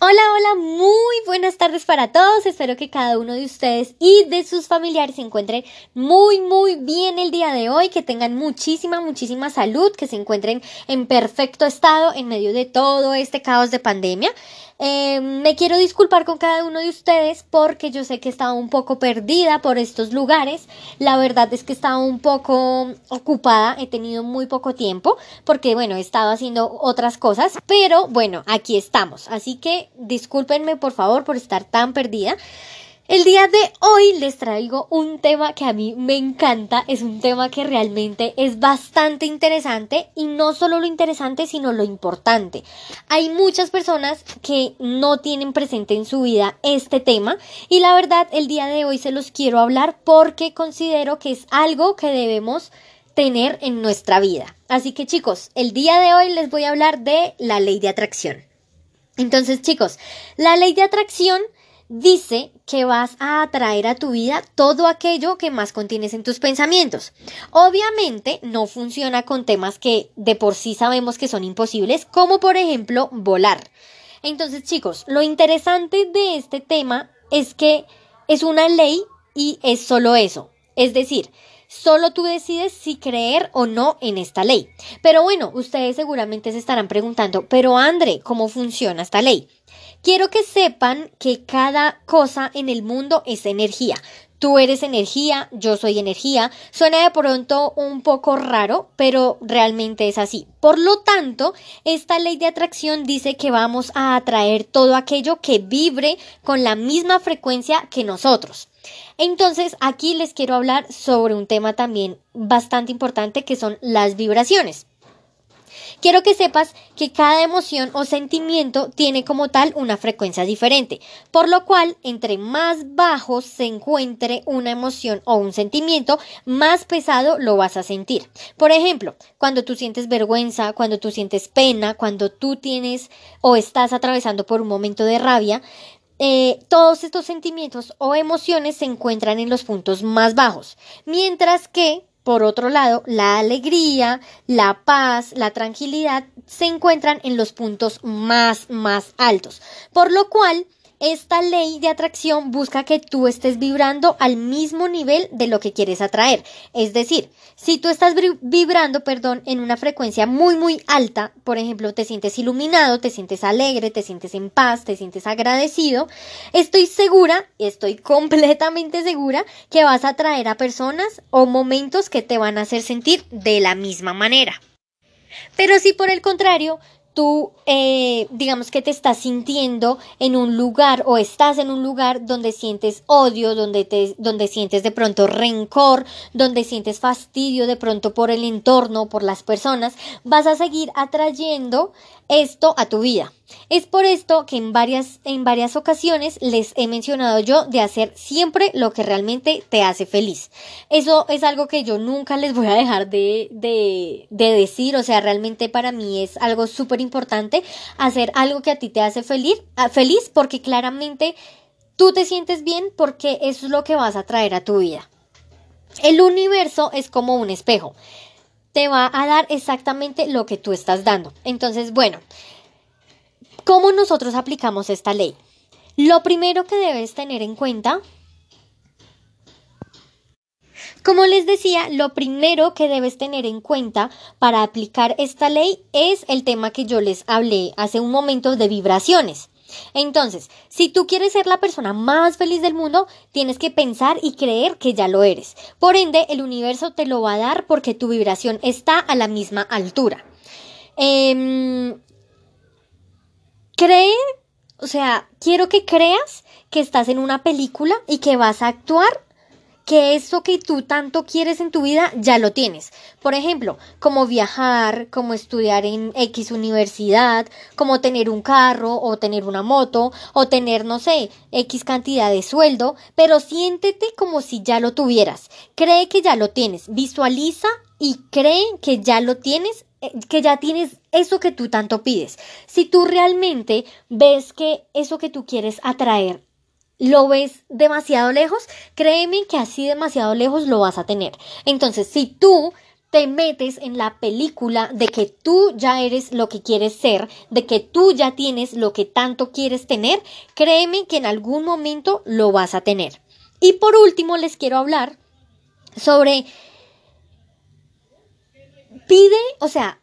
Hola, hola, muy buenas tardes para todos. Espero que cada uno de ustedes y de sus familiares se encuentren muy, muy bien el día de hoy, que tengan muchísima, muchísima salud, que se encuentren en perfecto estado en medio de todo este caos de pandemia. Eh, me quiero disculpar con cada uno de ustedes porque yo sé que estaba un poco perdida por estos lugares. La verdad es que estaba un poco ocupada, he tenido muy poco tiempo porque bueno, he estado haciendo otras cosas, pero bueno, aquí estamos. Así que discúlpenme por favor por estar tan perdida. El día de hoy les traigo un tema que a mí me encanta, es un tema que realmente es bastante interesante y no solo lo interesante sino lo importante. Hay muchas personas que no tienen presente en su vida este tema y la verdad el día de hoy se los quiero hablar porque considero que es algo que debemos tener en nuestra vida. Así que chicos, el día de hoy les voy a hablar de la ley de atracción. Entonces chicos, la ley de atracción dice que vas a atraer a tu vida todo aquello que más contienes en tus pensamientos. Obviamente no funciona con temas que de por sí sabemos que son imposibles, como por ejemplo volar. Entonces chicos, lo interesante de este tema es que es una ley y es solo eso. Es decir, Solo tú decides si creer o no en esta ley. Pero bueno, ustedes seguramente se estarán preguntando, pero André, ¿cómo funciona esta ley? Quiero que sepan que cada cosa en el mundo es energía. Tú eres energía, yo soy energía. Suena de pronto un poco raro, pero realmente es así. Por lo tanto, esta ley de atracción dice que vamos a atraer todo aquello que vibre con la misma frecuencia que nosotros. Entonces, aquí les quiero hablar sobre un tema también bastante importante que son las vibraciones. Quiero que sepas que cada emoción o sentimiento tiene como tal una frecuencia diferente, por lo cual entre más bajo se encuentre una emoción o un sentimiento, más pesado lo vas a sentir. Por ejemplo, cuando tú sientes vergüenza, cuando tú sientes pena, cuando tú tienes o estás atravesando por un momento de rabia, eh, todos estos sentimientos o emociones se encuentran en los puntos más bajos, mientras que, por otro lado, la alegría, la paz, la tranquilidad se encuentran en los puntos más, más altos, por lo cual esta ley de atracción busca que tú estés vibrando al mismo nivel de lo que quieres atraer. Es decir, si tú estás vibrando, perdón, en una frecuencia muy, muy alta, por ejemplo, te sientes iluminado, te sientes alegre, te sientes en paz, te sientes agradecido, estoy segura, estoy completamente segura que vas a atraer a personas o momentos que te van a hacer sentir de la misma manera. Pero si por el contrario tú, eh, digamos que te estás sintiendo en un lugar o estás en un lugar donde sientes odio, donde, te, donde sientes de pronto rencor, donde sientes fastidio de pronto por el entorno, por las personas, vas a seguir atrayendo esto a tu vida. Es por esto que en varias, en varias ocasiones les he mencionado yo de hacer siempre lo que realmente te hace feliz. Eso es algo que yo nunca les voy a dejar de, de, de decir, o sea, realmente para mí es algo súper importante hacer algo que a ti te hace feliz, ah, feliz porque claramente tú te sientes bien porque eso es lo que vas a traer a tu vida. El universo es como un espejo te va a dar exactamente lo que tú estás dando. Entonces, bueno, ¿cómo nosotros aplicamos esta ley? Lo primero que debes tener en cuenta como les decía, lo primero que debes tener en cuenta para aplicar esta ley es el tema que yo les hablé hace un momento de vibraciones. Entonces, si tú quieres ser la persona más feliz del mundo, tienes que pensar y creer que ya lo eres. Por ende, el universo te lo va a dar porque tu vibración está a la misma altura. Em, cree, o sea, quiero que creas que estás en una película y que vas a actuar que eso que tú tanto quieres en tu vida ya lo tienes. Por ejemplo, como viajar, como estudiar en X universidad, como tener un carro o tener una moto o tener, no sé, X cantidad de sueldo, pero siéntete como si ya lo tuvieras. Cree que ya lo tienes. Visualiza y cree que ya lo tienes que ya tienes eso que tú tanto pides. Si tú realmente ves que eso que tú quieres atraer lo ves demasiado lejos, créeme que así demasiado lejos lo vas a tener. Entonces, si tú te metes en la película de que tú ya eres lo que quieres ser, de que tú ya tienes lo que tanto quieres tener, créeme que en algún momento lo vas a tener. Y por último les quiero hablar sobre pide, o sea,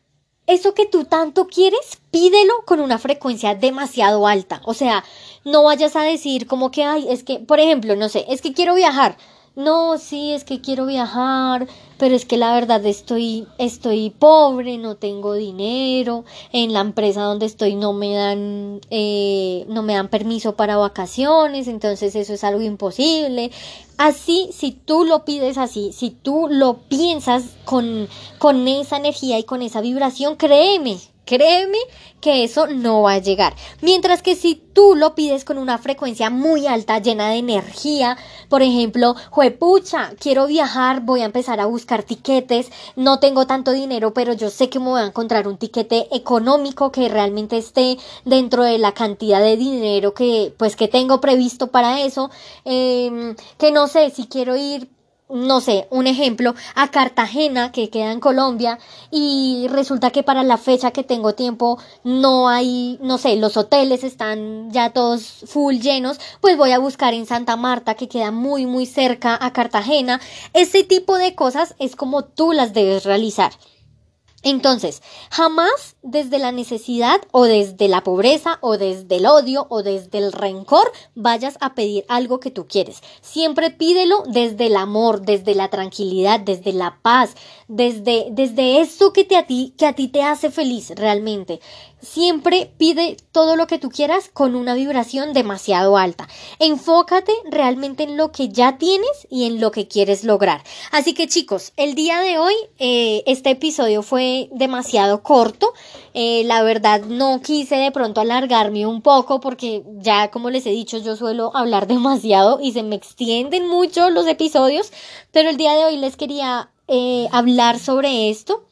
eso que tú tanto quieres, pídelo con una frecuencia demasiado alta. O sea, no vayas a decir como que, ay, es que, por ejemplo, no sé, es que quiero viajar no, sí, es que quiero viajar, pero es que la verdad estoy, estoy pobre, no tengo dinero, en la empresa donde estoy no me dan, eh, no me dan permiso para vacaciones, entonces eso es algo imposible. Así, si tú lo pides así, si tú lo piensas con, con esa energía y con esa vibración, créeme, Créeme que eso no va a llegar. Mientras que si tú lo pides con una frecuencia muy alta, llena de energía, por ejemplo, juepucha, quiero viajar, voy a empezar a buscar tiquetes, no tengo tanto dinero, pero yo sé que me voy a encontrar un tiquete económico que realmente esté dentro de la cantidad de dinero que pues que tengo previsto para eso, em, que no sé si quiero ir no sé, un ejemplo, a Cartagena, que queda en Colombia, y resulta que para la fecha que tengo tiempo no hay, no sé, los hoteles están ya todos full llenos, pues voy a buscar en Santa Marta, que queda muy, muy cerca a Cartagena. Ese tipo de cosas es como tú las debes realizar. Entonces, jamás desde la necesidad o desde la pobreza o desde el odio o desde el rencor vayas a pedir algo que tú quieres. Siempre pídelo desde el amor, desde la tranquilidad, desde la paz, desde, desde eso que, te a ti, que a ti te hace feliz realmente. Siempre pide todo lo que tú quieras con una vibración demasiado alta. Enfócate realmente en lo que ya tienes y en lo que quieres lograr. Así que chicos, el día de hoy eh, este episodio fue demasiado corto. Eh, la verdad no quise de pronto alargarme un poco porque ya como les he dicho yo suelo hablar demasiado y se me extienden mucho los episodios. Pero el día de hoy les quería eh, hablar sobre esto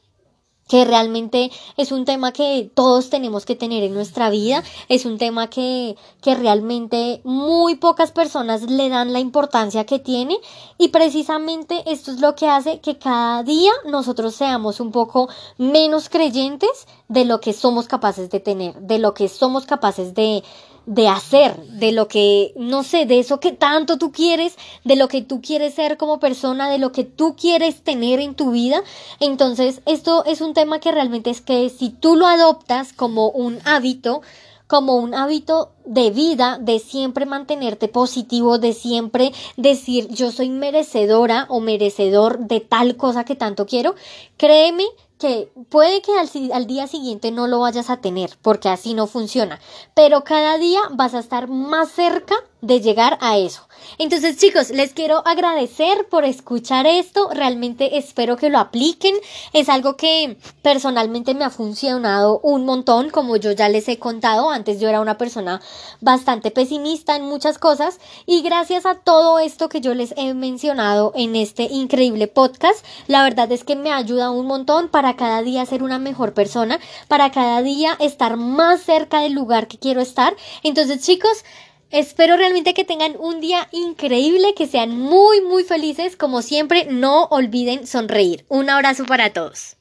que realmente es un tema que todos tenemos que tener en nuestra vida, es un tema que, que realmente muy pocas personas le dan la importancia que tiene y precisamente esto es lo que hace que cada día nosotros seamos un poco menos creyentes de lo que somos capaces de tener, de lo que somos capaces de, de hacer, de lo que, no sé, de eso que tanto tú quieres, de lo que tú quieres ser como persona, de lo que tú quieres tener en tu vida. Entonces, esto es un tema que realmente es que si tú lo adoptas como un hábito, como un hábito de vida, de siempre mantenerte positivo, de siempre decir yo soy merecedora o merecedor de tal cosa que tanto quiero, créeme que puede que al, día siguiente no lo vayas a tener, porque así no funciona, pero cada día vas a estar más cerca de llegar a eso. Entonces chicos, les quiero agradecer por escuchar esto, realmente espero que lo apliquen, es algo que personalmente me ha funcionado un montón, como yo ya les he contado, antes yo era una persona bastante pesimista en muchas cosas y gracias a todo esto que yo les he mencionado en este increíble podcast, la verdad es que me ayuda un montón para cada día ser una mejor persona, para cada día estar más cerca del lugar que quiero estar. Entonces chicos, Espero realmente que tengan un día increíble, que sean muy, muy felices. Como siempre, no olviden sonreír. Un abrazo para todos.